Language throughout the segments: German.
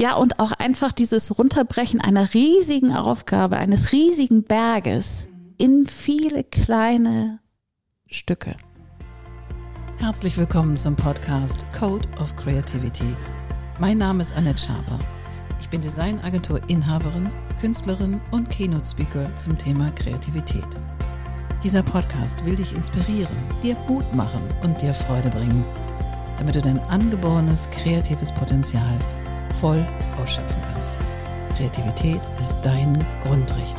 Ja, und auch einfach dieses Runterbrechen einer riesigen Aufgabe, eines riesigen Berges in viele kleine Stücke. Herzlich willkommen zum Podcast Code of Creativity. Mein Name ist Annette Schaper. Ich bin Designagentur-Inhaberin, Künstlerin und Keynote-Speaker zum Thema Kreativität. Dieser Podcast will dich inspirieren, dir Mut machen und dir Freude bringen, damit du dein angeborenes kreatives Potenzial voll ausschöpfen kannst. Kreativität ist dein Grundrecht.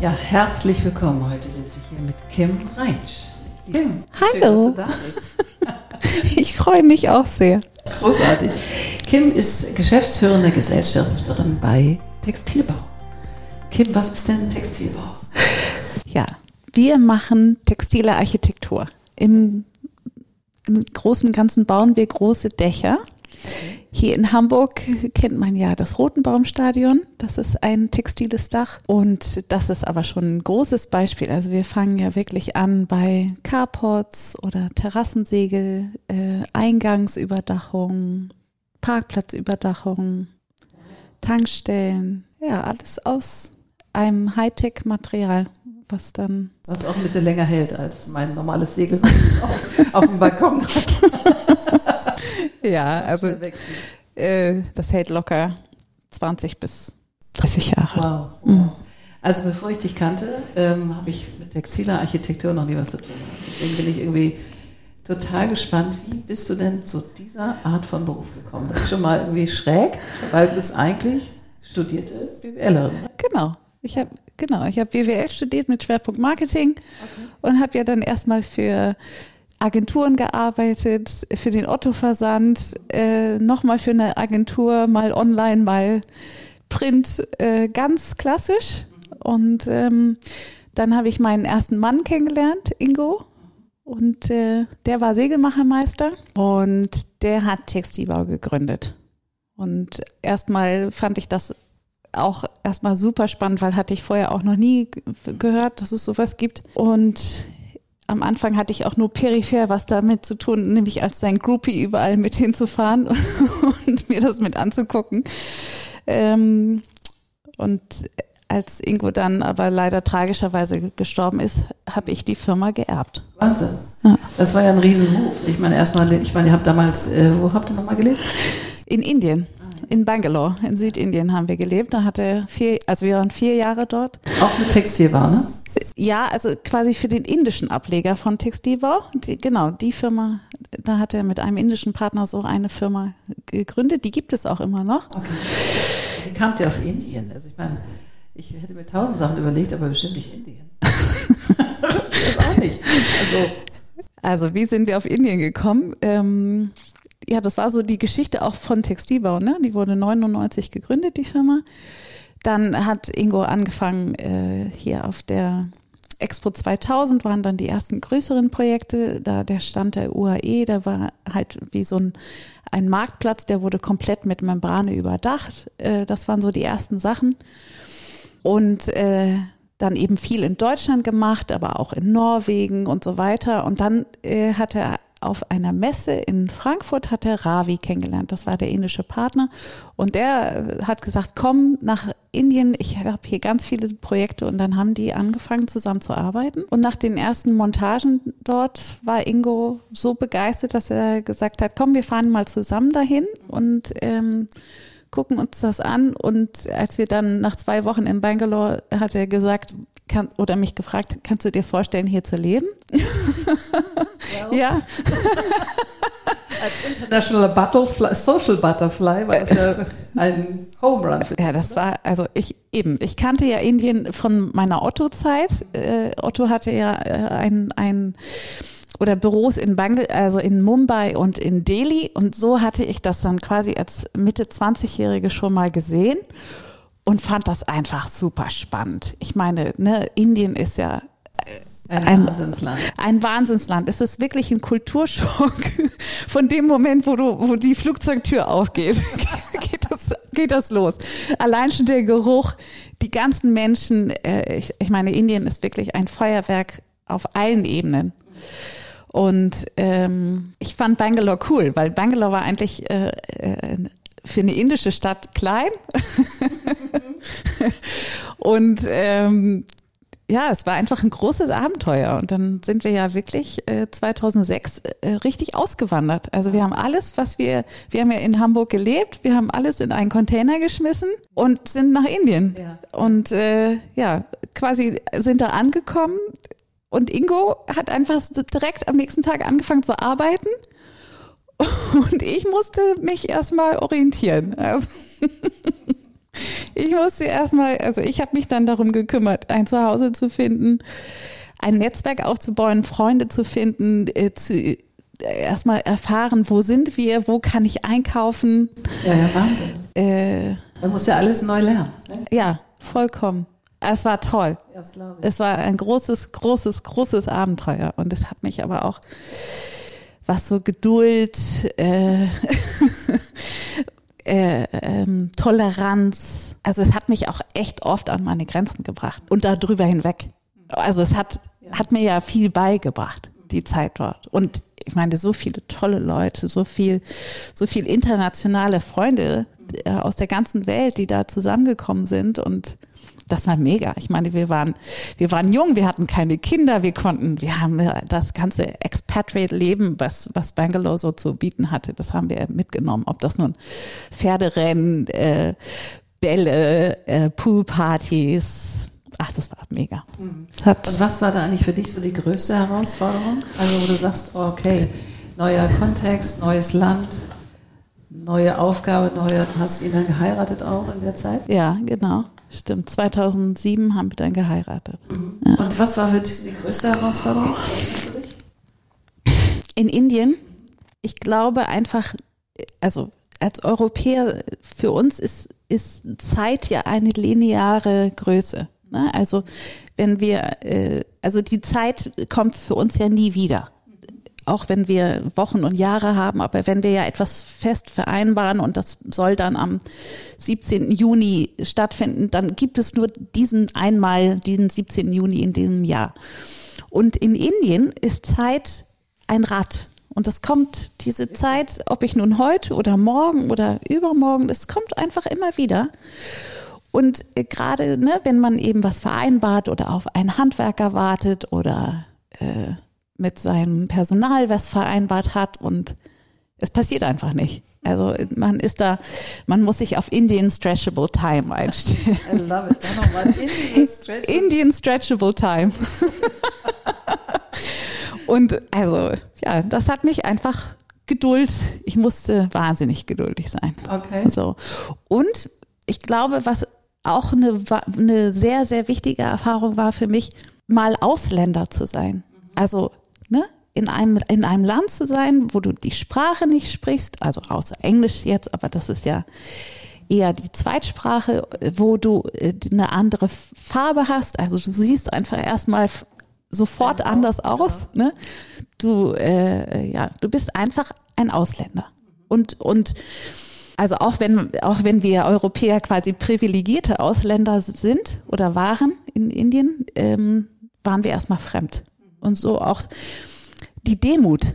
Ja, herzlich willkommen. Heute sitze ich hier mit Kim Reinsch. Kim, hallo. Schön, dass du da bist. ich freue mich auch sehr. Großartig. Kim ist geschäftsführende Gesellschafterin bei Textilbau. Kim, was ist denn Textilbau? Ja, wir machen textile Architektur. Im, im Großen und Ganzen bauen wir große Dächer. Hier in Hamburg kennt man ja das Rotenbaumstadion. Das ist ein textiles Dach. Und das ist aber schon ein großes Beispiel. Also wir fangen ja wirklich an bei Carports oder Terrassensegel, äh, Eingangsüberdachung, Parkplatzüberdachung, Tankstellen. Ja, alles aus einem Hightech-Material, was dann. Was auch ein bisschen länger hält als mein normales Segel auf, auf dem Balkon. ja, also äh, das hält locker 20 bis 30 Jahre. Wow. Mhm. Also bevor ich dich kannte, ähm, habe ich mit textiler Architektur noch nie was zu tun. Deswegen bin ich irgendwie total gespannt, wie bist du denn zu dieser Art von Beruf gekommen? Das ist schon mal irgendwie schräg, weil du bist eigentlich studierte BWLerin. Genau. Ich habe genau, ich habe BWL studiert mit Schwerpunkt Marketing okay. und habe ja dann erstmal für Agenturen gearbeitet, für den Otto-Versand, äh, nochmal für eine Agentur, mal online, mal Print, äh, ganz klassisch. Und ähm, dann habe ich meinen ersten Mann kennengelernt, Ingo. Und äh, der war Segelmachermeister und der hat Textilbau gegründet. Und erstmal fand ich das auch erstmal super spannend, weil hatte ich vorher auch noch nie gehört, dass es sowas gibt. Und am Anfang hatte ich auch nur peripher was damit zu tun, nämlich als sein Groupie überall mit hinzufahren und mir das mit anzugucken. Ähm, und als Ingo dann aber leider tragischerweise gestorben ist, habe ich die Firma geerbt. Wahnsinn. Ja. Das war ja ein Riesenmove. Ich meine, erstmal, ich meine, ihr habt damals, äh, wo habt ihr nochmal gelebt? In Indien. In Bangalore, in Südindien haben wir gelebt. Da hatte vier, also wir waren vier Jahre dort. Auch mit Textilbau, ne? Ja, also quasi für den indischen Ableger von Textilbau. Die, genau, die Firma, da hat er mit einem indischen Partner so eine Firma gegründet. Die gibt es auch immer noch. Okay. Wie kamt ihr auf Indien? Also ich meine, ich hätte mir tausend Sachen überlegt, aber bestimmt nicht Indien. das auch nicht. Also, also wie sind wir auf Indien gekommen? Ähm, ja, das war so die Geschichte auch von Textilbau. Ne? Die wurde 99 gegründet, die Firma. Dann hat Ingo angefangen, äh, hier auf der Expo 2000 waren dann die ersten größeren Projekte. Da der Stand der UAE, da war halt wie so ein, ein Marktplatz, der wurde komplett mit Membrane überdacht. Äh, das waren so die ersten Sachen. Und äh, dann eben viel in Deutschland gemacht, aber auch in Norwegen und so weiter. Und dann äh, hat er auf einer Messe in Frankfurt hat er Ravi kennengelernt. Das war der indische Partner. Und der hat gesagt, komm nach Indien, ich habe hier ganz viele Projekte. Und dann haben die angefangen zusammen zu arbeiten. Und nach den ersten Montagen dort war Ingo so begeistert, dass er gesagt hat, komm, wir fahren mal zusammen dahin und ähm, gucken uns das an. Und als wir dann nach zwei Wochen in Bangalore, hat er gesagt, kann, oder mich gefragt, kannst du dir vorstellen, hier zu leben? Well. ja. Als International Butterfly, Social Butterfly war das ja ein Home Run. Ja, das war, also ich eben, ich kannte ja Indien von meiner Otto-Zeit. Äh, Otto hatte ja äh, ein, ein oder Büros in Bangl also in Mumbai und in Delhi und so hatte ich das dann quasi als Mitte 20-Jährige schon mal gesehen und fand das einfach super spannend. Ich meine, ne, Indien ist ja äh, ein, ein Wahnsinnsland. Ein Wahnsinnsland. Es ist wirklich ein Kulturschock. Von dem Moment, wo du, wo die Flugzeugtür aufgeht, geht das, geht das los. Allein schon der Geruch, die ganzen Menschen. Äh, ich, ich meine, Indien ist wirklich ein Feuerwerk auf allen Ebenen. Und ähm, ich fand Bangalore cool, weil Bangalore war eigentlich äh, äh, für eine indische Stadt klein. und ähm, ja, es war einfach ein großes Abenteuer. Und dann sind wir ja wirklich äh, 2006 äh, richtig ausgewandert. Also wir haben alles, was wir, wir haben ja in Hamburg gelebt, wir haben alles in einen Container geschmissen und sind nach Indien. Ja. Und äh, ja, quasi sind da angekommen. Und Ingo hat einfach direkt am nächsten Tag angefangen zu arbeiten. Und ich musste mich erstmal orientieren. Also ich musste erstmal, also ich habe mich dann darum gekümmert, ein Zuhause zu finden, ein Netzwerk aufzubauen, Freunde zu finden, äh, zu äh, erstmal erfahren, wo sind wir, wo kann ich einkaufen. Ja, ja, Wahnsinn. Äh, Man muss ja alles neu lernen. Ne? Ja, vollkommen. Es war toll. Ja, es war ein großes, großes, großes Abenteuer. Und es hat mich aber auch, was so Geduld, äh, äh, ähm, Toleranz. Also es hat mich auch echt oft an meine Grenzen gebracht und darüber hinweg. Also es hat, hat mir ja viel beigebracht, die Zeit dort. Und ich meine, so viele tolle Leute, so viel, so viel internationale Freunde äh, aus der ganzen Welt, die da zusammengekommen sind und das war mega. Ich meine, wir waren, wir waren jung, wir hatten keine Kinder, wir konnten, wir haben das ganze Expatriate-Leben, was, was Bangalore so zu bieten hatte, das haben wir mitgenommen. Ob das nun Pferderennen, äh, Bälle, äh, Poolpartys, ach, das war mega. Mhm. Und was war da eigentlich für dich so die größte Herausforderung? Also, wo du sagst, okay, neuer Kontext, neues Land, neue Aufgabe, neue, hast du ihn dann geheiratet auch in der Zeit? Ja, genau. Stimmt, 2007 haben wir dann geheiratet. Mhm. Ja. Und was war für dich die größte Herausforderung? In Indien, ich glaube einfach, also als Europäer, für uns ist, ist Zeit ja eine lineare Größe. Ne? Also wenn wir, äh, also die Zeit kommt für uns ja nie wieder auch wenn wir Wochen und Jahre haben, aber wenn wir ja etwas fest vereinbaren und das soll dann am 17. Juni stattfinden, dann gibt es nur diesen einmal, diesen 17. Juni in diesem Jahr. Und in Indien ist Zeit ein Rad. Und das kommt, diese Zeit, ob ich nun heute oder morgen oder übermorgen, es kommt einfach immer wieder. Und äh, gerade, ne, wenn man eben was vereinbart oder auf einen Handwerker wartet oder äh, mit seinem Personal was vereinbart hat und es passiert einfach nicht. Also man ist da, man muss sich auf Indian Stretchable Time einstellen. I love it. Sag nochmal, Indian Stretchable. Indian Stretchable Time. und also, ja, das hat mich einfach Geduld, ich musste wahnsinnig geduldig sein. Okay. So. Und ich glaube, was auch eine, eine sehr, sehr wichtige Erfahrung war für mich, mal Ausländer zu sein. Also ne, in einem, in einem Land zu sein, wo du die Sprache nicht sprichst, also außer Englisch jetzt, aber das ist ja eher die Zweitsprache, wo du äh, eine andere Farbe hast. Also du siehst einfach erstmal sofort ja, anders aus. Genau. Ne? Du, äh, ja, du bist einfach ein Ausländer. Und, und also auch wenn, auch wenn wir Europäer quasi privilegierte Ausländer sind oder waren in Indien, ähm, waren wir erstmal fremd und so auch die Demut,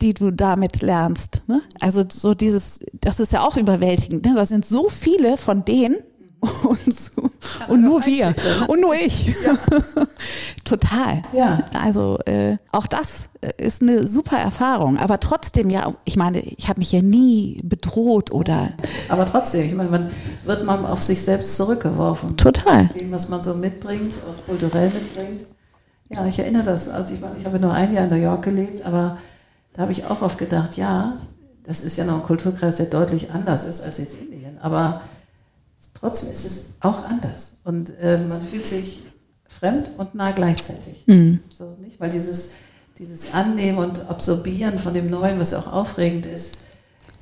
die du damit lernst. Ne? Also so dieses, das ist ja auch überwältigend. Ne? Da sind so viele von denen und, so, und nur wir und nur ich. Ja. Total. Ja. Also äh, auch das ist eine super Erfahrung. Aber trotzdem, ja, ich meine, ich habe mich ja nie bedroht oder. Aber trotzdem, ich meine, man wird man auf sich selbst zurückgeworfen. Total. Dem, was man so mitbringt, auch kulturell mitbringt. Ja, ich erinnere das. Also ich, ich habe nur ein Jahr in New York gelebt, aber da habe ich auch oft gedacht, ja, das ist ja noch ein Kulturkreis, der deutlich anders ist als jetzt Indien. Aber trotzdem ist es auch anders. Und äh, man fühlt sich fremd und nah gleichzeitig. Mhm. So, nicht? Weil dieses, dieses Annehmen und Absorbieren von dem Neuen, was auch aufregend ist,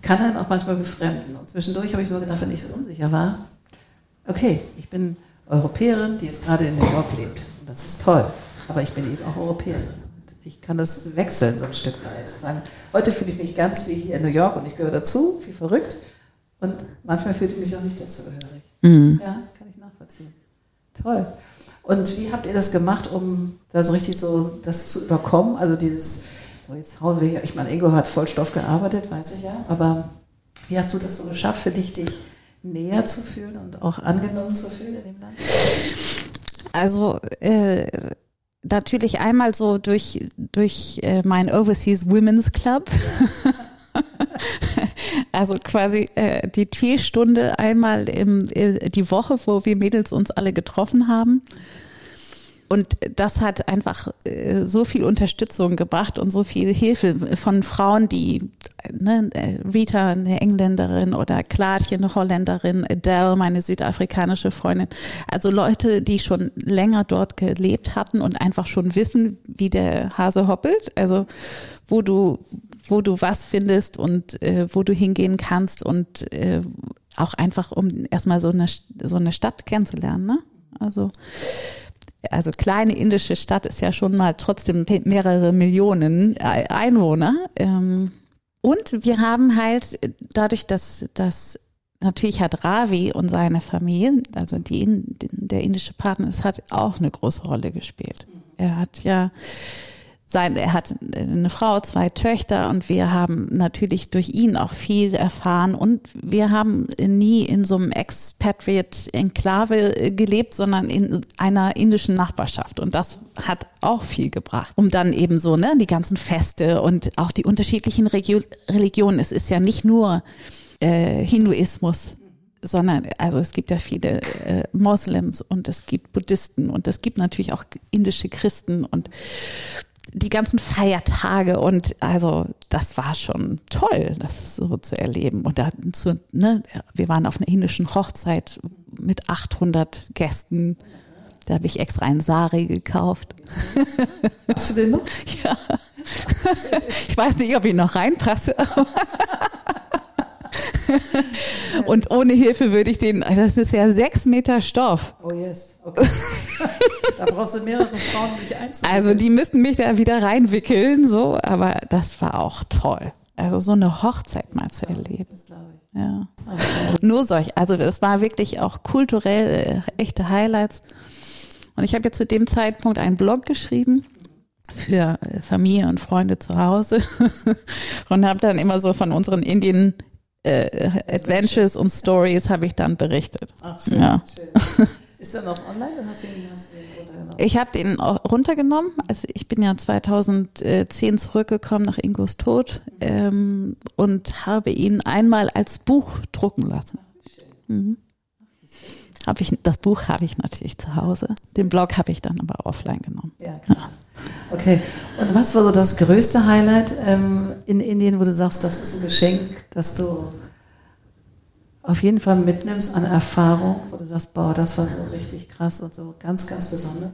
kann einen auch manchmal befremden. Und zwischendurch habe ich nur gedacht, wenn ich so unsicher war, okay, ich bin Europäerin, die jetzt gerade in New York lebt. Und das ist toll. Aber ich bin eben auch Europäerin. Ich kann das wechseln so ein Stück weit. Sagen, heute fühle ich mich ganz wie hier in New York und ich gehöre dazu, wie verrückt. Und manchmal fühle ich mich auch nicht dazu gehörig. Mhm. Ja, kann ich nachvollziehen. Toll. Und wie habt ihr das gemacht, um da so richtig so das zu überkommen? Also dieses So, jetzt hauen wir hier. Ich meine, Ingo hat Vollstoff gearbeitet, weiß ich ja. Aber wie hast du das so geschafft, für dich, dich näher zu fühlen und auch angenommen zu fühlen in dem Land? Also äh, natürlich einmal so durch durch äh, mein Overseas Women's Club. also quasi äh, die Teestunde einmal im, äh, die Woche, wo wir Mädels uns alle getroffen haben. Und das hat einfach äh, so viel Unterstützung gebracht und so viel Hilfe von Frauen, die ne, Rita, eine Engländerin oder Klartje, eine Holländerin, Adele, meine südafrikanische Freundin. Also Leute, die schon länger dort gelebt hatten und einfach schon wissen, wie der Hase hoppelt. Also wo du wo du was findest und äh, wo du hingehen kannst und äh, auch einfach um erstmal so eine so eine Stadt kennenzulernen. Ne? Also also kleine indische Stadt ist ja schon mal trotzdem mehrere Millionen Einwohner. Ähm, und wir haben halt dadurch, dass, dass natürlich hat Ravi und seine Familie, also die, der indische Partner, es hat auch eine große Rolle gespielt. Er hat ja sein, er hat eine Frau, zwei Töchter und wir haben natürlich durch ihn auch viel erfahren und wir haben nie in so einem Expatriate-Enklave gelebt, sondern in einer indischen Nachbarschaft und das hat auch viel gebracht, um dann eben so, ne, die ganzen Feste und auch die unterschiedlichen Regio Religionen. Es ist ja nicht nur äh, Hinduismus, sondern also es gibt ja viele äh, Moslems und es gibt Buddhisten und es gibt natürlich auch indische Christen und die ganzen Feiertage und also das war schon toll, das so zu erleben. Und da zu, ne, wir waren auf einer indischen Hochzeit mit 800 Gästen. Da habe ich extra einen Sari gekauft. Hast du den noch? Ja. Ich weiß nicht, ob ich noch reinpasse. Und ohne Hilfe würde ich den, das ist ja sechs Meter Stoff. Oh yes, okay. da brauchst du mehrere Frauen, um dich einzuwickeln. Also die müssten mich da wieder reinwickeln, so, aber das war auch toll. Also so eine Hochzeit mal zu erleben. Das glaube ich. Ja. Okay. Nur solch, also das war wirklich auch kulturell äh, echte Highlights. Und ich habe jetzt zu dem Zeitpunkt einen Blog geschrieben für äh, Familie und Freunde zu Hause und habe dann immer so von unseren Indien äh, Adventures und Stories habe ich dann berichtet. Ach, schön, ja. schön. Ist er noch online oder hast du ihn, hast du ihn runtergenommen? Ich habe den runtergenommen. Also ich bin ja 2010 zurückgekommen nach Ingos Tod ähm, und habe ihn einmal als Buch drucken lassen. Mhm. Hab ich, das Buch habe ich natürlich zu Hause. Den Blog habe ich dann aber offline genommen. Ja, klar. Okay. Und was war so das größte Highlight ähm, in Indien, wo du sagst, das ist ein Geschenk, das du auf jeden Fall mitnimmst an Erfahrung, wo du sagst, boah, das war so richtig krass und so ganz, ganz besonders?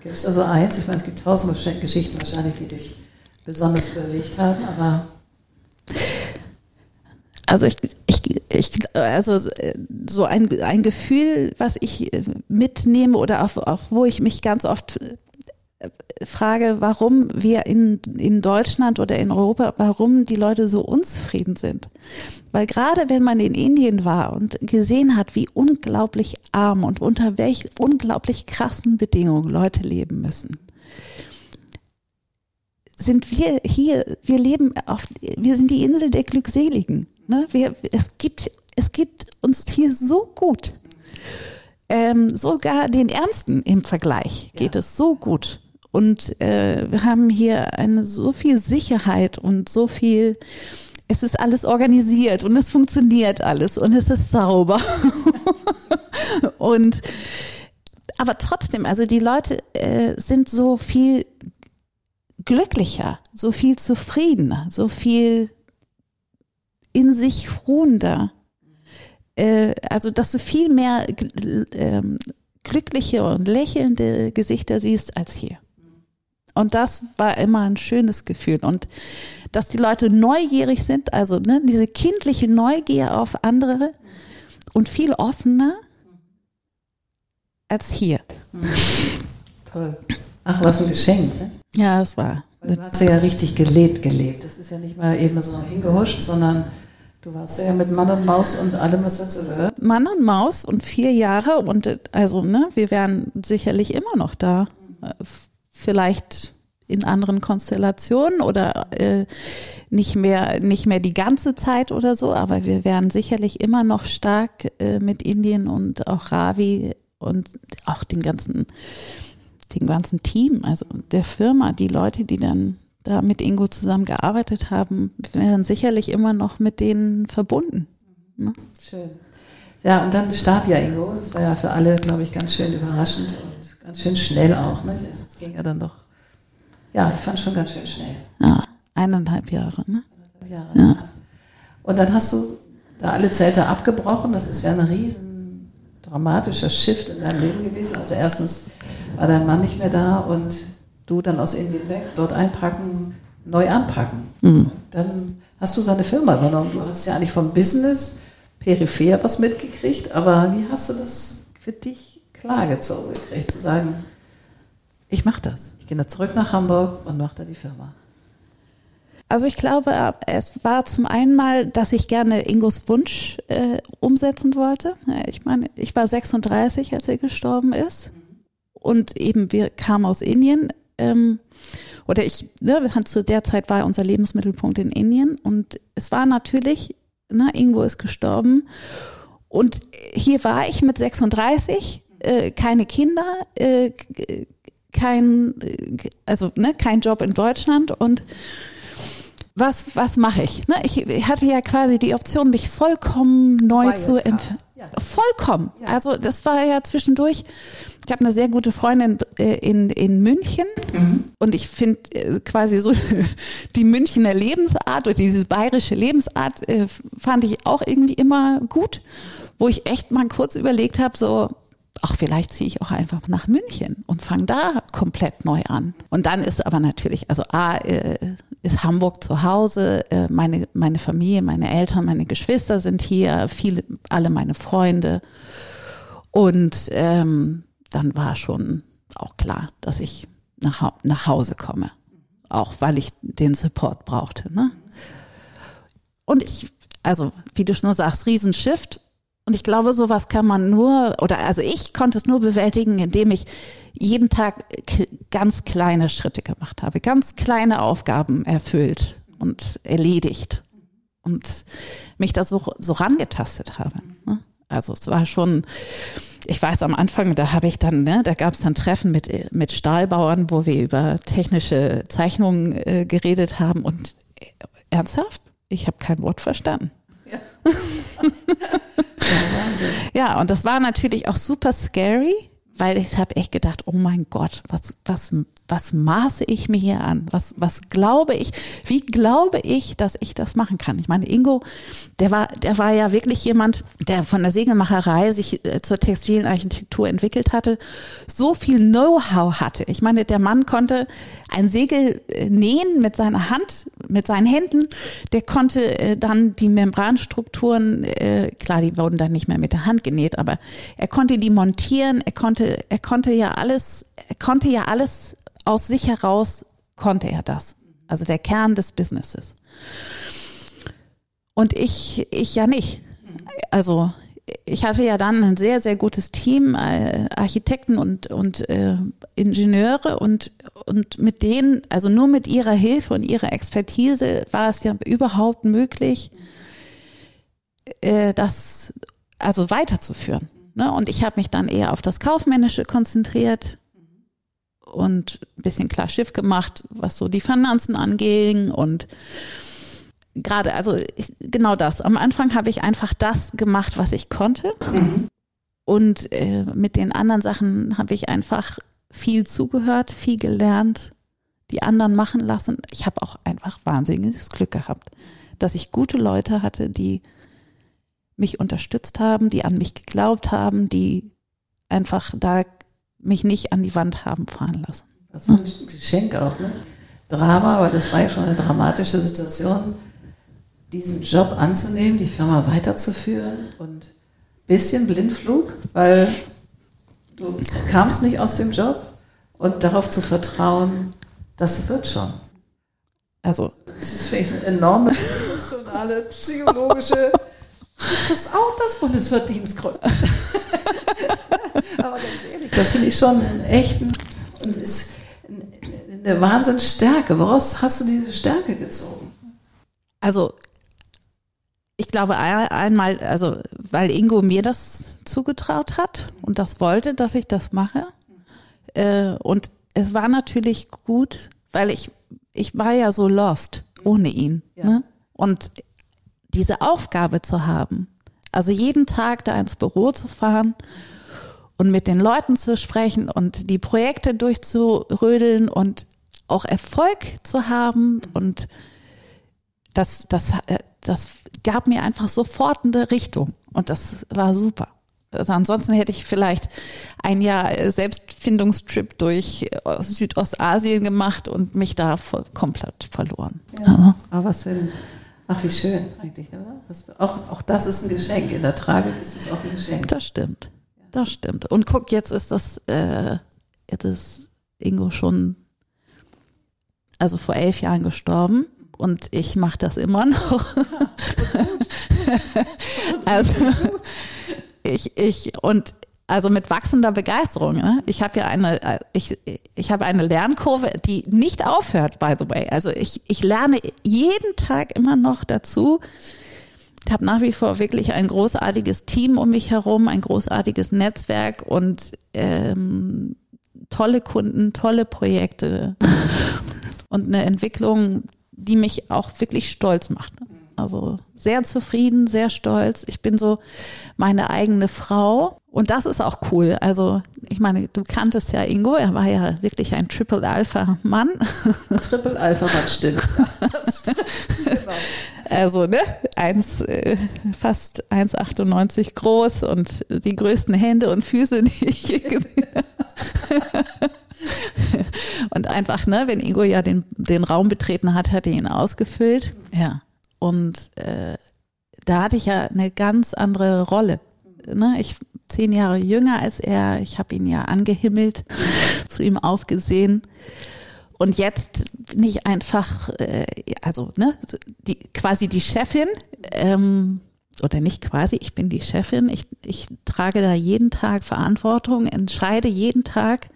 Gibt es da so eins? Ich meine, es gibt tausend Geschichten wahrscheinlich, die dich besonders bewegt haben, aber. Also ich, ich, ich also so ein, ein Gefühl, was ich mitnehme oder auch, auch wo ich mich ganz oft frage, warum wir in, in Deutschland oder in Europa, warum die Leute so unzufrieden sind. Weil gerade wenn man in Indien war und gesehen hat, wie unglaublich arm und unter welch unglaublich krassen Bedingungen Leute leben müssen, sind wir hier, wir leben auf, wir sind die Insel der Glückseligen. Ne? Wir, es gibt, es gibt uns hier so gut. Ähm, sogar den Ernsten im Vergleich geht ja. es so gut. Und äh, wir haben hier eine so viel Sicherheit und so viel, es ist alles organisiert und es funktioniert alles und es ist sauber. und aber trotzdem, also die Leute äh, sind so viel glücklicher, so viel zufriedener, so viel in sich ruhender. Äh, also, dass du viel mehr äh, glückliche und lächelnde Gesichter siehst als hier. Und das war immer ein schönes Gefühl. Und dass die Leute neugierig sind, also ne, diese kindliche Neugier auf andere und viel offener als hier. Mhm. Toll. Ach, was ein Geschenk. Ne? Ja, es war. Weil du hast ja richtig gelebt, gelebt. Das ist ja nicht mal eben so hingehuscht, sondern du warst ja mit Mann und Maus und allem, was dazu gehört. Mann und Maus und vier Jahre und also, ne, wir wären sicherlich immer noch da vielleicht in anderen Konstellationen oder äh, nicht mehr nicht mehr die ganze Zeit oder so, aber wir werden sicherlich immer noch stark äh, mit Indien und auch Ravi und auch den ganzen dem ganzen Team, also der Firma, die Leute, die dann da mit Ingo zusammengearbeitet haben, wären sicherlich immer noch mit denen verbunden. Ne? Schön. Ja, und dann starb ja Ingo. Das war ja für alle, glaube ich, ganz schön überraschend ganz schön schnell auch. Ne? Also es ging ja dann doch, ja, ich fand schon ganz schön schnell. Ja, eineinhalb Jahre. Ne? Eineinhalb Jahre. Ja. Und dann hast du da alle Zelte abgebrochen. Das ist ja ein riesen dramatischer Shift in deinem Leben gewesen. Also erstens war dein Mann nicht mehr da und du dann aus Indien weg, dort einpacken, neu anpacken. Mhm. Dann hast du seine Firma übernommen. Du hast ja eigentlich vom Business peripher was mitgekriegt, aber wie hast du das für dich klargezogen gekriegt, zu sagen, ich mache das. Ich gehe da zurück nach Hamburg und mache da die Firma. Also ich glaube, es war zum einen mal, dass ich gerne Ingos Wunsch äh, umsetzen wollte. Ich meine, ich war 36, als er gestorben ist. Und eben wir kamen aus Indien. Ähm, oder ich, ne, zu der Zeit war unser Lebensmittelpunkt in Indien. Und es war natürlich, ne, Ingo ist gestorben. Und hier war ich mit 36, äh, keine Kinder, äh, kein, also ne, kein Job in Deutschland und was, was mache ich? Ne, ich hatte ja quasi die Option, mich vollkommen neu Wildcard. zu empfehlen. Ja. Vollkommen. Ja. Also das war ja zwischendurch. Ich habe eine sehr gute Freundin äh, in, in München mhm. und ich finde äh, quasi so die Münchner Lebensart oder diese bayerische Lebensart äh, fand ich auch irgendwie immer gut, wo ich echt mal kurz überlegt habe, so ach, vielleicht ziehe ich auch einfach nach München und fange da komplett neu an. Und dann ist aber natürlich, also A, ist Hamburg zu Hause. Äh, meine, meine Familie, meine Eltern, meine Geschwister sind hier, viele, alle meine Freunde. Und ähm, dann war schon auch klar, dass ich nach, nach Hause komme. Auch weil ich den Support brauchte. Ne? Und ich, also wie du schon sagst, Riesenshift. Und ich glaube, sowas kann man nur, oder also ich konnte es nur bewältigen, indem ich jeden Tag ganz kleine Schritte gemacht habe, ganz kleine Aufgaben erfüllt und erledigt und mich da so, so rangetastet habe. Ne? Also es war schon, ich weiß am Anfang, da habe ich dann, ne, da gab es dann Treffen mit, mit Stahlbauern, wo wir über technische Zeichnungen äh, geredet haben und äh, ernsthaft, ich habe kein Wort verstanden. Ja. und das war natürlich auch super scary, weil ich habe echt gedacht, oh mein Gott, was, was, was maße ich mir hier an? Was, was glaube ich? Wie glaube ich, dass ich das machen kann? Ich meine, Ingo, der war, der war ja wirklich jemand, der von der Segelmacherei sich äh, zur textilen Architektur entwickelt hatte, so viel Know-how hatte. Ich meine, der Mann konnte ein Segel äh, nähen mit seiner Hand, mit seinen Händen. Der konnte äh, dann die Membranstrukturen, klar, die wurden dann nicht mehr mit der Hand genäht, aber er konnte die montieren. Er konnte, er konnte ja alles, er konnte ja alles aus sich heraus konnte er das. Also der Kern des Businesses. Und ich, ich ja nicht. Also ich hatte ja dann ein sehr, sehr gutes Team, äh, Architekten und, und äh, Ingenieure und, und mit denen, also nur mit ihrer Hilfe und ihrer Expertise war es ja überhaupt möglich, äh, das also weiterzuführen. Ne? Und ich habe mich dann eher auf das Kaufmännische konzentriert und ein bisschen klar Schiff gemacht, was so die Finanzen anging und gerade, also ich, genau das. Am Anfang habe ich einfach das gemacht, was ich konnte. Und äh, mit den anderen Sachen habe ich einfach viel zugehört, viel gelernt, die anderen machen lassen. Ich habe auch einfach wahnsinniges Glück gehabt, dass ich gute Leute hatte, die mich unterstützt haben, die an mich geglaubt haben, die einfach da mich nicht an die Wand haben fahren lassen. Das war ein Geschenk auch, ne? Drama, aber das war ja schon eine dramatische Situation, diesen Job anzunehmen, die Firma weiterzuführen und ein bisschen Blindflug, weil du kamst nicht aus dem Job und darauf zu vertrauen, das wird schon. Also, das ist vielleicht eine enorme emotionale, psychologische. Du kriegst auch das Bundesverdienstkreuz. Aber ganz ehrlich, das finde ich schon einen echten, und ist eine Wahnsinnsstärke. Woraus hast du diese Stärke gezogen? Also ich glaube einmal, also weil Ingo mir das zugetraut hat und das wollte, dass ich das mache. Äh, und es war natürlich gut, weil ich, ich war ja so lost ohne ihn. Ja. Ne? Und diese Aufgabe zu haben, also jeden Tag da ins Büro zu fahren und mit den Leuten zu sprechen und die Projekte durchzurödeln und auch Erfolg zu haben und das, das, äh, das gab mir einfach sofort eine Richtung und das war super. Also ansonsten hätte ich vielleicht ein Jahr Selbstfindungstrip durch äh, Südostasien gemacht und mich da voll, komplett verloren. Ja. Also. Aber was für ein, ach wie schön eigentlich, oder? Was, auch, auch das ist ein Geschenk. In der Tragik ist es auch ein Geschenk. Das stimmt. Das stimmt. Und guck, jetzt ist das, äh, jetzt ist Ingo schon, also vor elf Jahren gestorben und ich mache das immer noch. also ich, ich und also mit wachsender Begeisterung. Ne? Ich habe ja eine, ich, ich habe eine Lernkurve, die nicht aufhört, by the way. Also ich, ich lerne jeden Tag immer noch dazu. Ich habe nach wie vor wirklich ein großartiges Team um mich herum, ein großartiges Netzwerk und ähm, tolle Kunden, tolle Projekte und eine Entwicklung, die mich auch wirklich stolz macht. Also sehr zufrieden, sehr stolz. Ich bin so meine eigene Frau. Und das ist auch cool. Also, ich meine, du kanntest ja Ingo, er war ja wirklich ein Triple Alpha Mann. Triple Alpha Mann, stimmt. also, ne, eins, äh, fast 1,98 groß und die größten Hände und Füße, die ich je gesehen habe. und einfach, ne, wenn Ingo ja den, den Raum betreten hat, hat er ihn ausgefüllt. Ja. Und äh, da hatte ich ja eine ganz andere Rolle. Ne? Ich zehn Jahre jünger als er, ich habe ihn ja angehimmelt, zu ihm aufgesehen. Und jetzt bin ich einfach, äh, also ne, die, quasi die Chefin, ähm, oder nicht quasi, ich bin die Chefin. Ich, ich trage da jeden Tag Verantwortung, entscheide jeden Tag.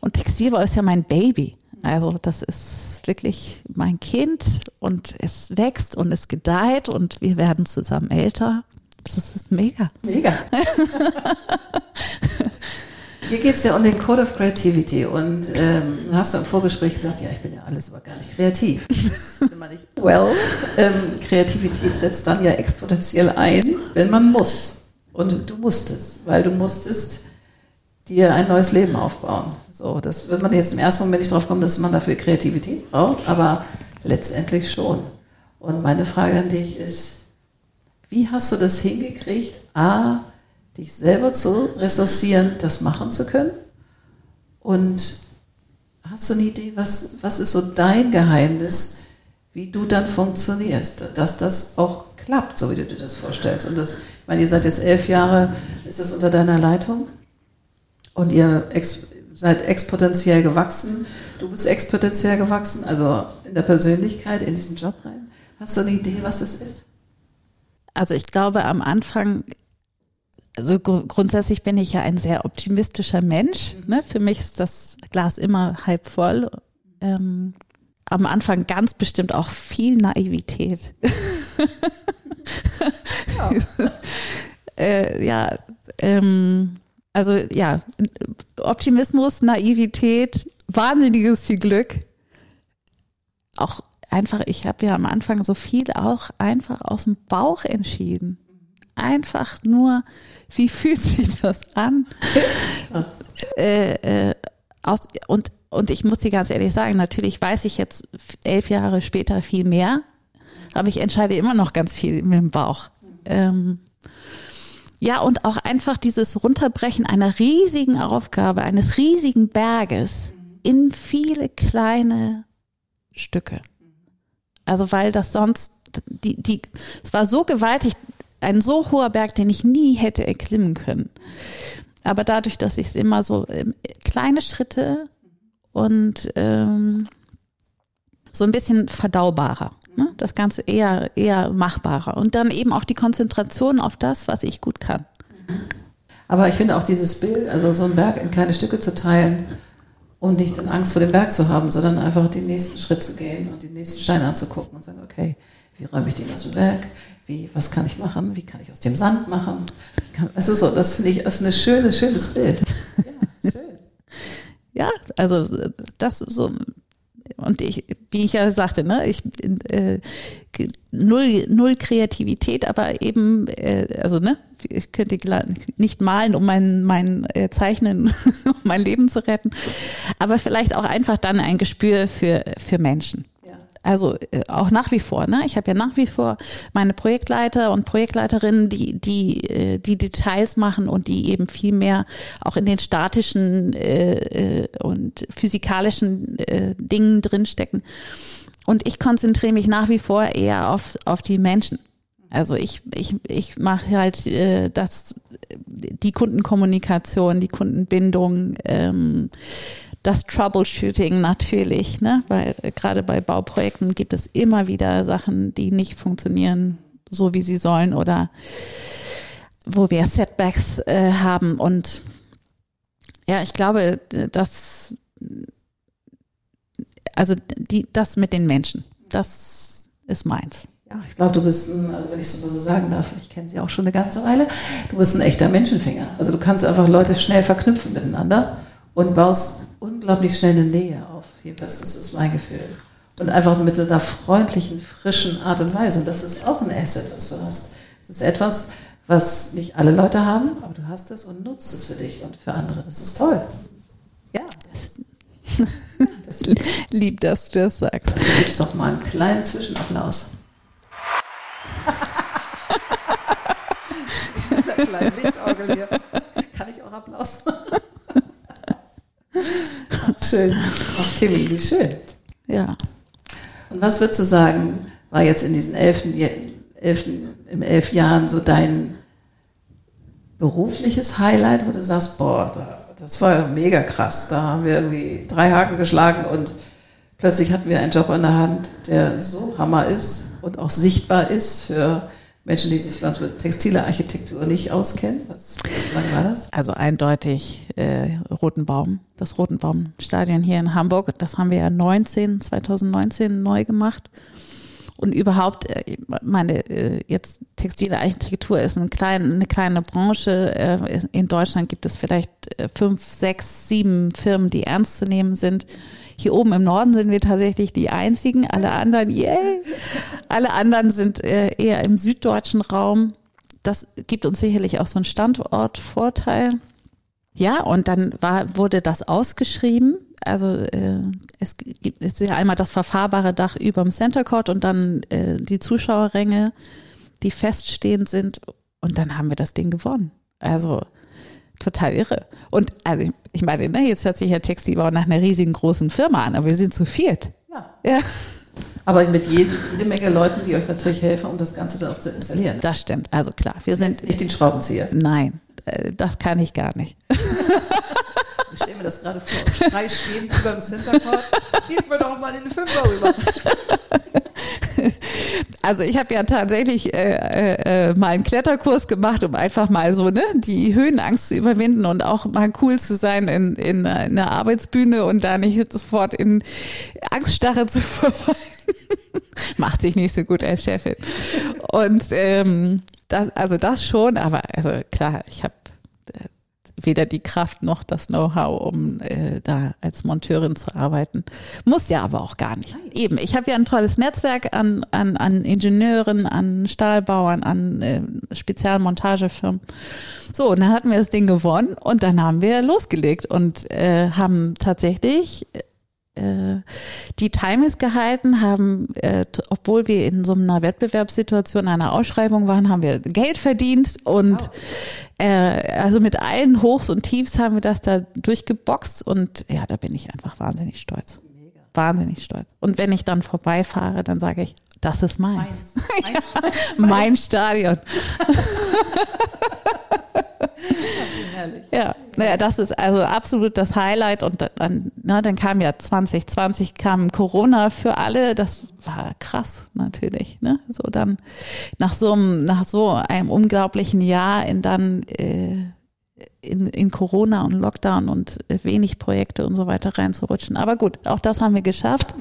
Und Textilbau ist ja mein Baby. Also das ist wirklich mein Kind und es wächst und es gedeiht und wir werden zusammen älter. Das ist mega. Mega. Hier geht es ja um den Code of Creativity und ähm, hast du im Vorgespräch gesagt, ja, ich bin ja alles aber gar nicht kreativ. nicht, well, ähm, Kreativität setzt dann ja exponentiell ein, wenn man muss. Und du musstest, weil du musstest dir ein neues Leben aufbauen. So, das wird man jetzt im ersten Moment nicht drauf kommen, dass man dafür Kreativität braucht, aber letztendlich schon. Und meine Frage an dich ist, wie hast du das hingekriegt, A, dich selber zu ressourcieren, das machen zu können? Und hast du eine Idee, was, was ist so dein Geheimnis, wie du dann funktionierst, dass das auch klappt, so wie du dir das vorstellst? Und das, ich meine, ihr seid jetzt elf Jahre, ist das unter deiner Leitung? Und ihr ex seid exponentiell gewachsen. Du bist exponentiell gewachsen, also in der Persönlichkeit, in diesen Job rein. Hast du eine Idee, was es ist? Also ich glaube am Anfang, also gr grundsätzlich bin ich ja ein sehr optimistischer Mensch. Mhm. Ne? Für mich ist das Glas immer halb voll. Ähm, am Anfang ganz bestimmt auch viel Naivität. ja, äh, ja ähm, also ja, Optimismus, Naivität, wahnsinniges viel Glück. Auch einfach, ich habe ja am Anfang so viel auch einfach aus dem Bauch entschieden. Einfach nur, wie fühlt sich das an? äh, äh, aus, und, und ich muss dir ganz ehrlich sagen, natürlich weiß ich jetzt elf Jahre später viel mehr, aber ich entscheide immer noch ganz viel mit dem Bauch. Ähm, ja, und auch einfach dieses Runterbrechen einer riesigen Aufgabe, eines riesigen Berges in viele kleine Stücke. Also weil das sonst, die, die, es war so gewaltig, ein so hoher Berg, den ich nie hätte erklimmen können. Aber dadurch, dass ich es immer so ähm, kleine Schritte und ähm, so ein bisschen verdaubarer Ne? Das Ganze eher, eher machbarer. Und dann eben auch die Konzentration auf das, was ich gut kann. Aber ich finde auch dieses Bild, also so einen Berg in kleine Stücke zu teilen und nicht in Angst vor dem Berg zu haben, sondern einfach den nächsten Schritt zu gehen und den nächsten Stein anzugucken und sagen, okay, wie räume ich den aus dem Berg? Wie, was kann ich machen? Wie kann ich aus dem Sand machen? Kann, also so, das finde ich ist ein schönes, schönes Bild. Ja, schön. ja, also das so und ich, wie ich ja sagte, ne, ich äh, null, null Kreativität, aber eben, äh, also ne, ich könnte nicht malen, um mein, mein äh, Zeichnen, um mein Leben zu retten, aber vielleicht auch einfach dann ein Gespür für, für Menschen. Also äh, auch nach wie vor, ne? Ich habe ja nach wie vor meine Projektleiter und Projektleiterinnen, die die äh, die Details machen und die eben viel mehr auch in den statischen äh, äh, und physikalischen äh, Dingen drinstecken. Und ich konzentriere mich nach wie vor eher auf auf die Menschen. Also ich, ich, ich mache halt äh, das, die Kundenkommunikation, die Kundenbindung, ähm, das Troubleshooting natürlich, ne? weil äh, gerade bei Bauprojekten gibt es immer wieder Sachen, die nicht funktionieren, so wie sie sollen oder wo wir Setbacks äh, haben. Und ja, ich glaube, dass also die, das mit den Menschen, das ist meins. Ja, ich glaube, du bist, ein, also wenn ich es so sagen darf, ich kenne sie auch schon eine ganze Weile, du bist ein echter Menschenfänger. Also du kannst einfach Leute schnell verknüpfen miteinander und baust unglaublich schnell eine Nähe auf. Jedenfalls, das ist mein Gefühl. Und einfach mit einer freundlichen, frischen Art und Weise. Und das ist auch ein Asset, was du hast. Das ist etwas, was nicht alle Leute haben, aber du hast es und nutzt es für dich und für andere. Das ist toll. Ja. Das, Lieb, dass du das sagst. Dann gibst doch mal einen kleinen Zwischenapplaus. Der kleine Lichtorgel hier. Kann ich auch Applaus machen? Schön. Ach, Kimi, wie schön. Ja. Und was würdest du sagen, war jetzt in diesen elften, elften, im elf Jahren so dein berufliches Highlight, wo du sagst, boah, das war mega krass. Da haben wir irgendwie drei Haken geschlagen und plötzlich hatten wir einen Job an der Hand, der so Hammer ist und auch sichtbar ist für Menschen, die sich was mit textiler Architektur nicht auskennen? Was, lange war das? Also eindeutig äh, Rotenbaum, das Rotenbaumstadion hier in Hamburg. Das haben wir ja 19, 2019 neu gemacht. Und überhaupt, äh, meine, äh, jetzt textile Architektur ist eine kleine, eine kleine Branche. Äh, in Deutschland gibt es vielleicht fünf, sechs, sieben Firmen, die ernst zu nehmen sind. Hier oben im Norden sind wir tatsächlich die einzigen. Alle anderen, yay! Alle anderen sind eher im süddeutschen Raum. Das gibt uns sicherlich auch so einen Standortvorteil. Ja, und dann war, wurde das ausgeschrieben also äh, es gibt es ist ja einmal das verfahrbare Dach über dem Center Court und dann äh, die Zuschauerränge, die feststehend sind und dann haben wir das Ding gewonnen. Also total irre. Und also ich meine, ne, jetzt hört sich ja Textilbau nach einer riesigen großen Firma an, aber wir sind zu viert. Ja. ja. Aber mit jede, jede Menge Leuten, die euch natürlich helfen, um das Ganze dann auch zu installieren. Das stimmt. Also klar, wir sind nicht den Schraubenzieher. Nein, äh, das kann ich gar nicht. Ich stelle mir das gerade vor, frei schwebend über dem Centerport. Gib mir doch mal den Fünfer rüber. Also ich habe ja tatsächlich äh, äh, äh, mal einen Kletterkurs gemacht, um einfach mal so ne, die Höhenangst zu überwinden und auch mal cool zu sein in, in, in einer Arbeitsbühne und da nicht sofort in Angststarre zu verfallen. Macht sich nicht so gut als Chefin. Und ähm, das, also das schon, aber also klar, ich habe weder die Kraft noch das Know-how, um äh, da als Monteurin zu arbeiten. Muss ja aber auch gar nicht. Eben, ich habe ja ein tolles Netzwerk an, an, an Ingenieuren, an Stahlbauern, an äh, Spezialmontagefirmen. So, und dann hatten wir das Ding gewonnen und dann haben wir losgelegt und äh, haben tatsächlich die Times gehalten, haben, äh, obwohl wir in so einer Wettbewerbssituation, einer Ausschreibung waren, haben wir Geld verdient und wow. äh, also mit allen Hochs und Tiefs haben wir das da durchgeboxt und ja, da bin ich einfach wahnsinnig stolz. Mega. Wahnsinnig stolz. Und wenn ich dann vorbeifahre, dann sage ich, das ist meins. meins. ja, meins. mein Stadion. ja, naja, das ist also absolut das Highlight. Und dann, na, dann kam ja 2020 kam Corona für alle. Das war krass natürlich. Ne? So dann nach so einem, nach so einem unglaublichen Jahr in dann äh, in, in Corona und Lockdown und wenig Projekte und so weiter reinzurutschen. Aber gut, auch das haben wir geschafft.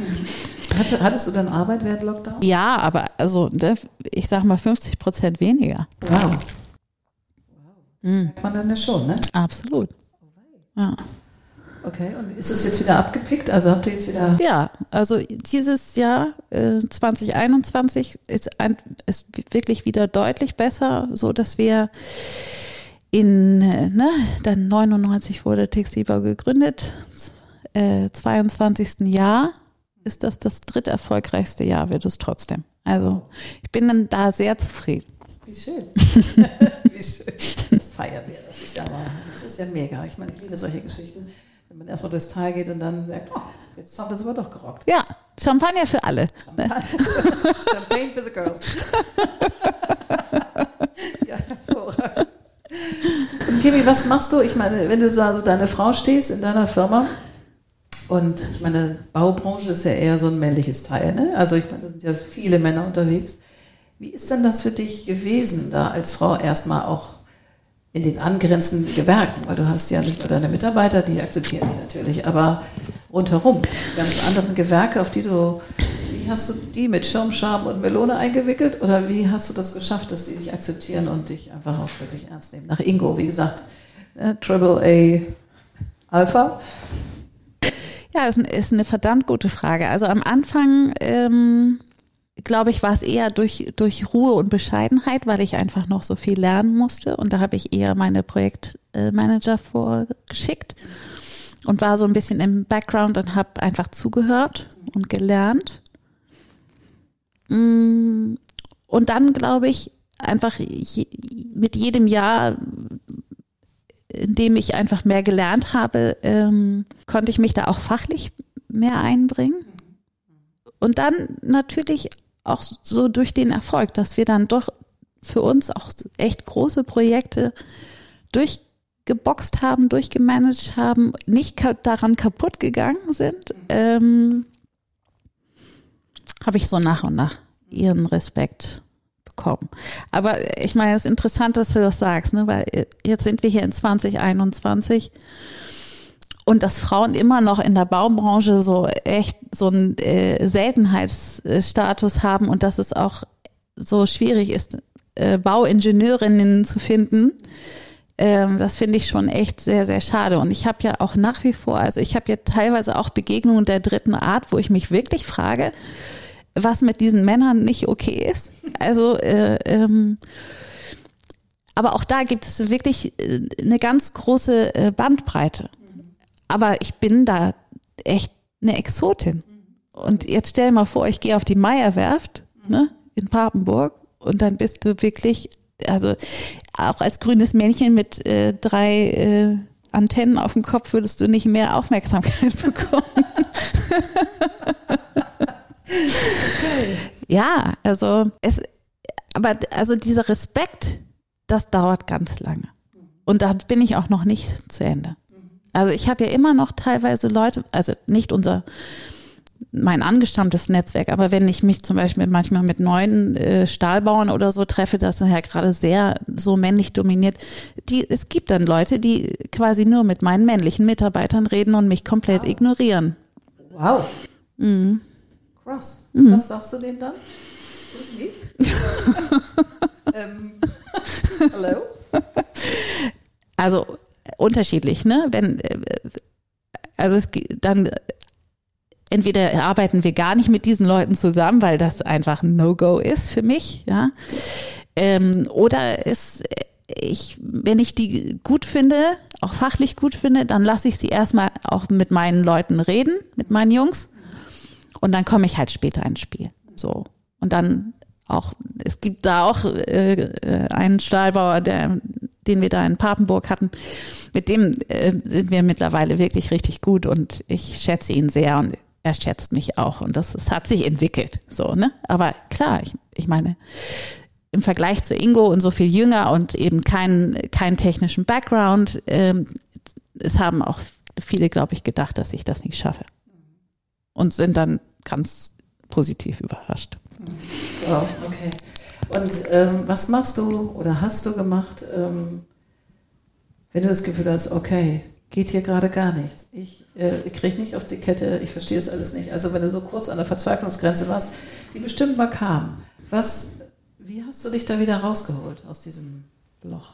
Hattest du dann Arbeit während Lockdown? Ja, aber also ne, ich sag mal 50 Prozent weniger. Wow. Mhm. merkt man dann ja schon, ne? Absolut. Ja. Okay, und ist es jetzt wieder abgepickt? Also habt ihr jetzt wieder. Ja, also dieses Jahr äh, 2021 ist, ein, ist wirklich wieder deutlich besser, so dass wir in, äh, ne, dann 99 wurde Textilbau gegründet, äh, 22. Jahr ist das das dritt erfolgreichste Jahr, wird es trotzdem. Also ich bin dann da sehr zufrieden. Wie schön. Wie schön. Wir. Das ist ja, das ist ja mega. Ich meine, ich liebe solche Geschichten wenn man erstmal durchs Tal geht und dann merkt, oh, jetzt haben wir es aber doch gerockt. Ja, Champagner für alle. Champagner, Champagne for the girls. ja, hervorragend. Und Kimi, was machst du? Ich meine, wenn du so also deine Frau stehst in deiner Firma und ich meine, Baubranche ist ja eher so ein männliches Teil, ne? Also ich meine, da sind ja viele Männer unterwegs. Wie ist denn das für dich gewesen, da als Frau erstmal auch in den angrenzenden Gewerken, weil du hast ja nicht nur deine Mitarbeiter, die akzeptieren dich natürlich, aber rundherum, die ganzen anderen Gewerke, auf die du, wie hast du die mit Schirmscham und Melone eingewickelt oder wie hast du das geschafft, dass die dich akzeptieren und dich einfach auch wirklich ernst nehmen? Nach Ingo, wie gesagt, ne, Triple A Alpha. Ja, ist, ist eine verdammt gute Frage. Also am Anfang ähm, glaube ich, war es eher durch, durch Ruhe und Bescheidenheit, weil ich einfach noch so viel lernen musste. Und da habe ich eher meine Projektmanager vorgeschickt und war so ein bisschen im Background und habe einfach zugehört und gelernt. Mm, und dann glaube ich, einfach mit jedem Jahr, in dem ich einfach mehr gelernt habe, ähm, konnte ich mich da auch fachlich mehr einbringen. Und dann natürlich auch so durch den Erfolg, dass wir dann doch für uns auch echt große Projekte durchgeboxt haben, durchgemanagt haben, nicht daran kaputt gegangen sind, ähm, habe ich so nach und nach ihren Respekt bekommen. Aber ich meine, es ist interessant, dass du das sagst, ne? weil jetzt sind wir hier in 2021 und dass Frauen immer noch in der Baubranche so echt so einen äh, Seltenheitsstatus haben und dass es auch so schwierig ist, äh, Bauingenieurinnen zu finden. Ähm, das finde ich schon echt sehr, sehr schade. Und ich habe ja auch nach wie vor, also ich habe ja teilweise auch Begegnungen der dritten Art, wo ich mich wirklich frage, was mit diesen Männern nicht okay ist. Also äh, ähm, aber auch da gibt es wirklich äh, eine ganz große äh, Bandbreite. Aber ich bin da echt eine Exotin. Und jetzt stell dir mal vor, ich gehe auf die Meierwerft ne, in Papenburg und dann bist du wirklich, also auch als grünes Männchen mit äh, drei äh, Antennen auf dem Kopf würdest du nicht mehr Aufmerksamkeit bekommen. okay. Ja, also es, aber also dieser Respekt, das dauert ganz lange. Und da bin ich auch noch nicht zu Ende. Also ich habe ja immer noch teilweise Leute, also nicht unser mein angestammtes Netzwerk, aber wenn ich mich zum Beispiel manchmal mit neuen äh, Stahlbauern oder so treffe, das ist ja gerade sehr so männlich dominiert, die, es gibt dann Leute, die quasi nur mit meinen männlichen Mitarbeitern reden und mich komplett wow. ignorieren. Wow. Mhm. Krass. Mhm. Was sagst du denen dann? Excuse me? ähm, hello? Also unterschiedlich, ne? Wenn äh, also es dann entweder arbeiten wir gar nicht mit diesen Leuten zusammen, weil das einfach ein No-Go ist für mich, ja. Ähm, oder ist ich, wenn ich die gut finde, auch fachlich gut finde, dann lasse ich sie erstmal auch mit meinen Leuten reden, mit meinen Jungs. Und dann komme ich halt später ins Spiel. So. Und dann auch, es gibt da auch äh, äh einen Stahlbauer, der den wir da in Papenburg hatten, mit dem äh, sind wir mittlerweile wirklich richtig gut und ich schätze ihn sehr und er schätzt mich auch und das, das hat sich entwickelt, so, ne? Aber klar, ich, ich meine, im Vergleich zu Ingo und so viel jünger und eben keinen keinen technischen Background, ähm, es haben auch viele, glaube ich, gedacht, dass ich das nicht schaffe und sind dann ganz positiv überrascht. Oh, okay. Und ähm, was machst du oder hast du gemacht, ähm, wenn du das Gefühl hast, okay, geht hier gerade gar nichts. Ich, äh, ich kriege nicht auf die Kette, ich verstehe es alles nicht. Also wenn du so kurz an der Verzweiflungsgrenze warst, die bestimmt mal kam, was, wie hast du dich da wieder rausgeholt aus diesem Loch?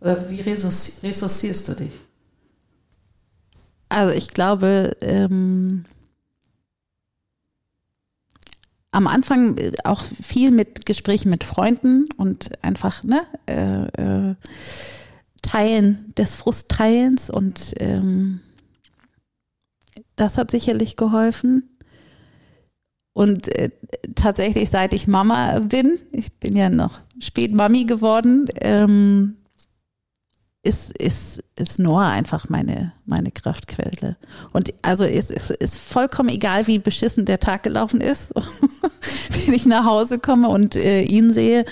Oder wie ressourcierst du dich? Also ich glaube, ähm, am Anfang auch viel mit Gesprächen mit Freunden und einfach ne, äh, äh, Teilen des Frustteilens und ähm, das hat sicherlich geholfen. Und äh, tatsächlich, seit ich Mama bin, ich bin ja noch spät Mami geworden, ähm, ist, ist, ist Noah einfach meine, meine Kraftquelle. Und also es ist, ist vollkommen egal, wie beschissen der Tag gelaufen ist. Wenn ich nach Hause komme und äh, ihn sehe,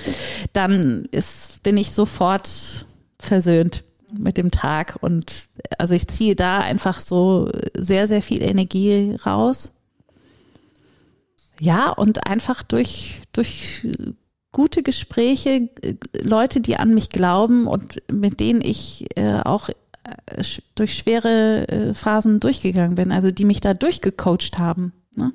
dann ist, bin ich sofort versöhnt mit dem Tag. Und also ich ziehe da einfach so sehr, sehr viel Energie raus. Ja, und einfach durch, durch gute Gespräche, Leute, die an mich glauben und mit denen ich äh, auch äh, durch schwere äh, Phasen durchgegangen bin, also die mich da durchgecoacht haben. Ne?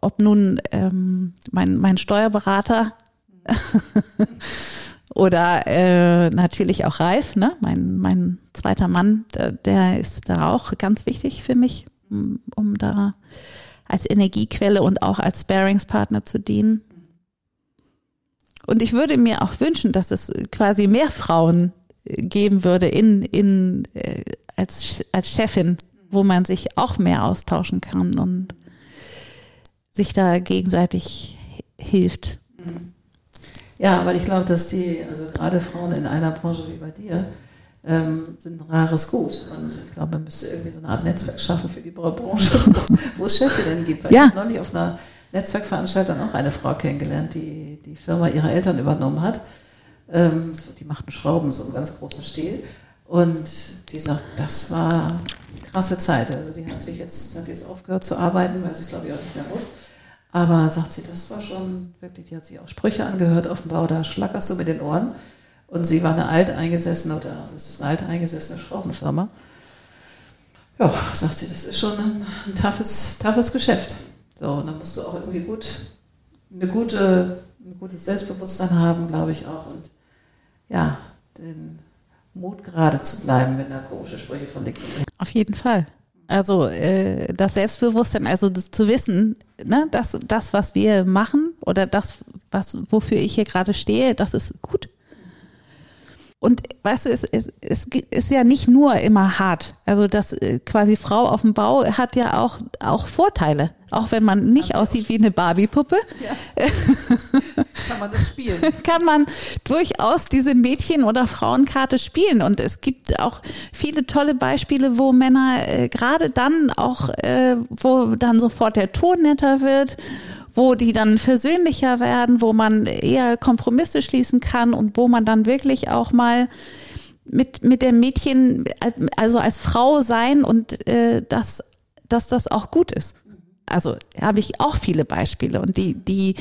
Ob nun ähm, mein, mein Steuerberater oder äh, natürlich auch Ralf, ne? mein, mein zweiter Mann, der, der ist da auch ganz wichtig für mich, um da als Energiequelle und auch als Sparingspartner zu dienen. Und ich würde mir auch wünschen, dass es quasi mehr Frauen äh, geben würde in, in, äh, als, als Chefin, wo man sich auch mehr austauschen kann und sich da gegenseitig hilft. Ja, weil ich glaube, dass die, also gerade Frauen in einer Branche wie bei dir, ähm, sind ein rares Gut. Und ich glaube, man müsste irgendwie so eine Art Netzwerk schaffen für die Braubranche, wo es Chefinnen gibt. Weil ja. ich habe neulich auf einer Netzwerkveranstaltung auch eine Frau kennengelernt, die die Firma ihrer Eltern übernommen hat. Ähm, die machten Schrauben so im ganz großen Stil. Und die sagt, das war eine krasse Zeit. Also die hat sich jetzt, hat jetzt aufgehört zu arbeiten, weil sie es glaube ich auch nicht mehr muss. Aber sagt sie, das war schon wirklich, die hat sich auch Sprüche angehört auf dem Bau, da schlackerst du mit den Ohren. Und sie war eine alteingesessene, oder es ist eine alteingesessene Schraubenfirma. Ja, sagt sie, das ist schon ein, ein toughes, toughes Geschäft. So, und da musst du auch irgendwie gut, eine gute, ein gutes Selbstbewusstsein haben, glaube ich auch. Und ja, den Mut gerade zu bleiben, wenn da komische Sprüche von links und rechts. Auf jeden Fall. Also äh, das Selbstbewusstsein, also das zu wissen, ne, dass das, was wir machen oder das, was wofür ich hier gerade stehe, das ist gut. Und weißt du, es, es, es ist ja nicht nur immer hart. Also das äh, quasi Frau auf dem Bau hat ja auch, auch Vorteile. Auch wenn man nicht aussieht wie eine Barbie-Puppe. Ja. kann man das spielen. Kann man durchaus diese Mädchen- oder Frauenkarte spielen. Und es gibt auch viele tolle Beispiele, wo Männer äh, gerade dann auch, äh, wo dann sofort der Ton netter wird wo die dann versöhnlicher werden, wo man eher Kompromisse schließen kann und wo man dann wirklich auch mal mit, mit dem Mädchen, also als Frau sein und äh, dass, dass das auch gut ist. Also habe ich auch viele Beispiele und die, die,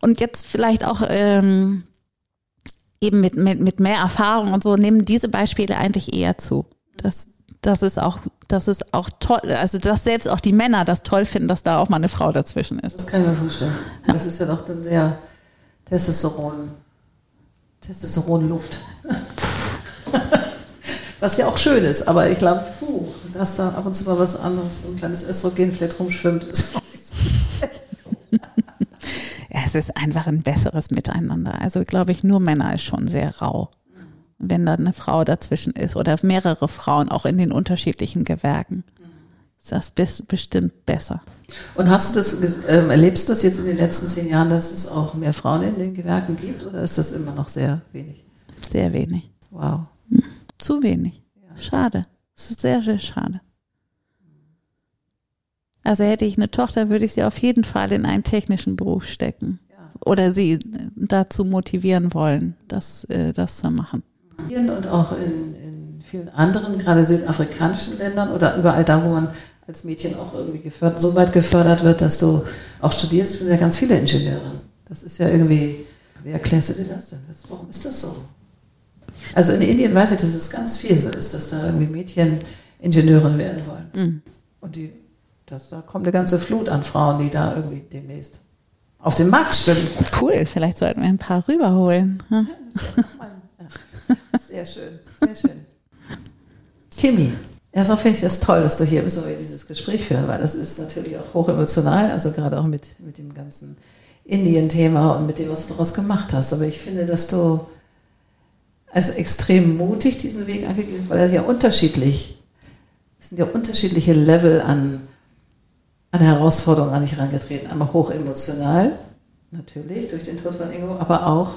und jetzt vielleicht auch ähm, eben mit, mit, mit mehr Erfahrung und so nehmen diese Beispiele eigentlich eher zu. Das, das ist auch, das ist auch toll, also dass selbst auch die Männer das toll finden, dass da auch mal eine Frau dazwischen ist. Das kann ich mir vorstellen. Ja. Das ist ja doch dann sehr Testosteron, Testosteronluft. was ja auch schön ist, aber ich glaube, dass da ab und zu mal was anderes, ein kleines Östrogen vielleicht rumschwimmt, ist ja, es ist einfach ein besseres Miteinander. Also glaube ich, nur Männer ist schon sehr rau wenn da eine Frau dazwischen ist oder mehrere Frauen auch in den unterschiedlichen Gewerken. Ist das bestimmt besser. Und hast du das, äh, erlebst du das jetzt in den letzten zehn Jahren, dass es auch mehr Frauen in den Gewerken gibt oder ist das immer noch sehr wenig? Sehr wenig. Wow. Hm. Zu wenig. Schade. Es ist sehr, sehr schade. Also hätte ich eine Tochter, würde ich sie auf jeden Fall in einen technischen Beruf stecken. Oder sie dazu motivieren wollen, das, äh, das zu machen und auch in, in vielen anderen, gerade südafrikanischen Ländern oder überall da, wo man als Mädchen auch irgendwie gefördert, so weit gefördert wird, dass du auch studierst, sind ja ganz viele Ingenieure. Das ist ja irgendwie, wie erklärst du dir das denn? Warum ist das so? Also in Indien weiß ich, dass es ganz viel so ist, dass da irgendwie Mädchen Ingenieurin werden wollen. Mhm. Und die, das, da kommt eine ganze Flut an Frauen, die da irgendwie demnächst auf den Markt schwimmen. Cool, vielleicht sollten wir ein paar rüberholen. Hm? Sehr schön, sehr schön. Kimi, erstmal finde ich das toll, dass du hier bist und wir dieses Gespräch führen, weil das ist natürlich auch hochemotional, also gerade auch mit, mit dem ganzen Indien-Thema und mit dem, was du daraus gemacht hast. Aber ich finde, dass du also extrem mutig diesen Weg angegangen hast, weil er ja unterschiedlich, es sind ja unterschiedliche Level an, an Herausforderungen an dich herangetreten. Einmal hochemotional, natürlich, durch den Tod von Ingo, aber auch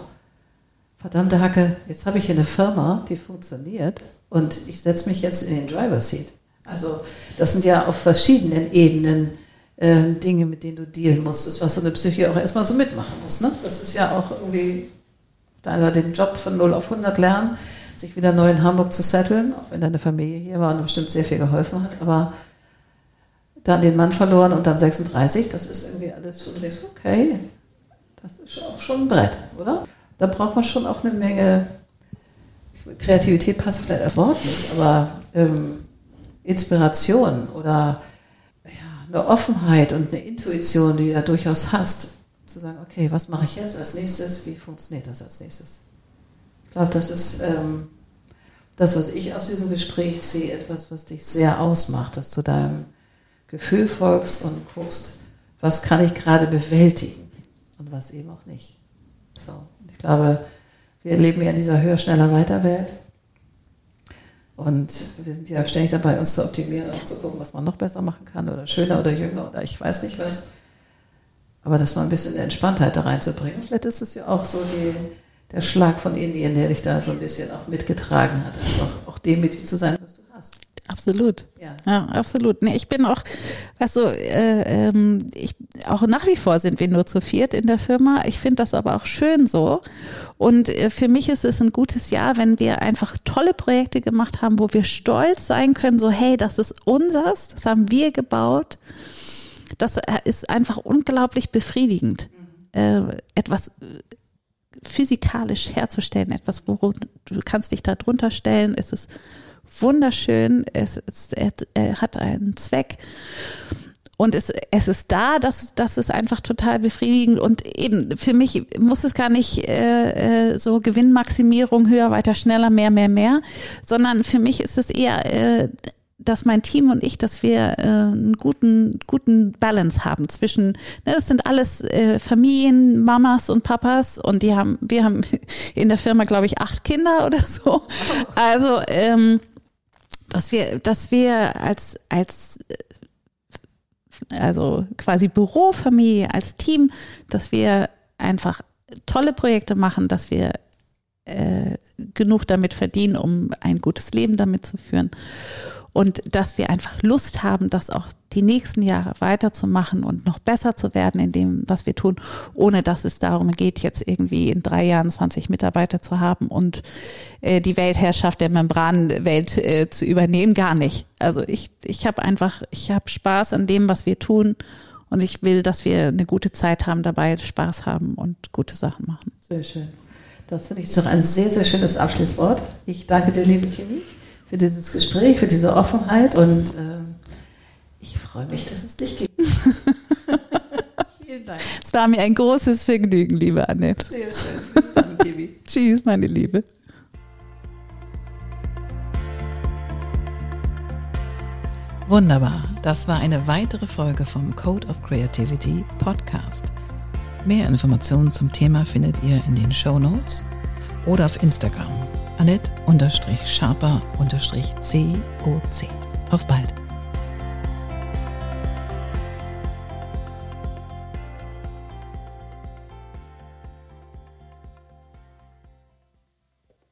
verdammte Hacke, jetzt habe ich hier eine Firma, die funktioniert und ich setze mich jetzt in den Driver Seat. Also das sind ja auf verschiedenen Ebenen äh, Dinge, mit denen du dealen musst, was so eine Psyche auch erstmal so mitmachen muss. Ne? Das ist ja auch irgendwie da den Job von 0 auf 100 lernen, sich wieder neu in Hamburg zu setteln, auch wenn deine Familie hier war und bestimmt sehr viel geholfen hat, aber dann den Mann verloren und dann 36, das ist irgendwie alles, wo okay, das ist auch schon ein Brett, oder? Da braucht man schon auch eine Menge, Kreativität passt vielleicht als Wort nicht, aber ähm, Inspiration oder ja, eine Offenheit und eine Intuition, die du da durchaus hast, zu sagen, okay, was mache ich jetzt als nächstes, wie funktioniert das als nächstes? Ich glaube, das ist ähm, das, was ich aus diesem Gespräch sehe, etwas, was dich sehr ausmacht, dass du deinem Gefühl folgst und guckst, was kann ich gerade bewältigen und was eben auch nicht. So. Ich glaube, wir leben ja in dieser höher, schneller, weiter Welt. Und wir sind ja ständig dabei, uns zu optimieren, auch zu gucken, was man noch besser machen kann oder schöner oder jünger oder ich weiß nicht was. Aber das mal ein bisschen Entspanntheit da reinzubringen. Vielleicht ist es ja auch so die, der Schlag von Indien, der dich da so ein bisschen auch mitgetragen hat. Also auch, auch demütig zu sein, was du. Absolut. Ja, ja absolut. Nee, ich bin auch, weißt du, äh, ähm, ich, auch nach wie vor sind wir nur zu viert in der Firma. Ich finde das aber auch schön so. Und äh, für mich ist es ein gutes Jahr, wenn wir einfach tolle Projekte gemacht haben, wo wir stolz sein können, so hey, das ist unseres, das haben wir gebaut. Das äh, ist einfach unglaublich befriedigend. Äh, etwas äh, physikalisch herzustellen, etwas, wo du kannst dich da drunter stellen, ist es wunderschön, es, es er, er hat einen Zweck. Und es, es ist da, das, das ist einfach total befriedigend. Und eben, für mich muss es gar nicht äh, äh, so Gewinnmaximierung, höher, weiter, schneller, mehr, mehr, mehr, sondern für mich ist es eher, äh, dass mein Team und ich, dass wir äh, einen guten, guten Balance haben zwischen, ne, es sind alles äh, Familien, Mamas und Papas und die haben, wir haben in der Firma, glaube ich, acht Kinder oder so. Also ähm, dass wir, dass wir als, als, also quasi Bürofamilie, als Team, dass wir einfach tolle Projekte machen, dass wir äh, genug damit verdienen, um ein gutes Leben damit zu führen und dass wir einfach Lust haben, das auch die nächsten Jahre weiterzumachen und noch besser zu werden in dem, was wir tun, ohne dass es darum geht, jetzt irgendwie in drei Jahren 20 Mitarbeiter zu haben und äh, die Weltherrschaft der Membranwelt äh, zu übernehmen. Gar nicht. Also ich, ich habe einfach, ich habe Spaß an dem, was wir tun und ich will, dass wir eine gute Zeit haben dabei, Spaß haben und gute Sachen machen. Sehr schön. Das finde ich doch ein sehr, sehr schönes Abschlusswort. Ich danke dir, liebe Kimi für dieses Gespräch, für diese Offenheit und äh, ich freue mich, dass es dich gibt. Vielen Dank. Es war mir ein großes Vergnügen, liebe Annette. Sehr schön. Bis dann, Kiwi. Tschüss, meine Liebe. Wunderbar. Das war eine weitere Folge vom Code of Creativity Podcast. Mehr Informationen zum Thema findet ihr in den Show Notes oder auf Instagram Annette-Sharper-COC. Auf bald!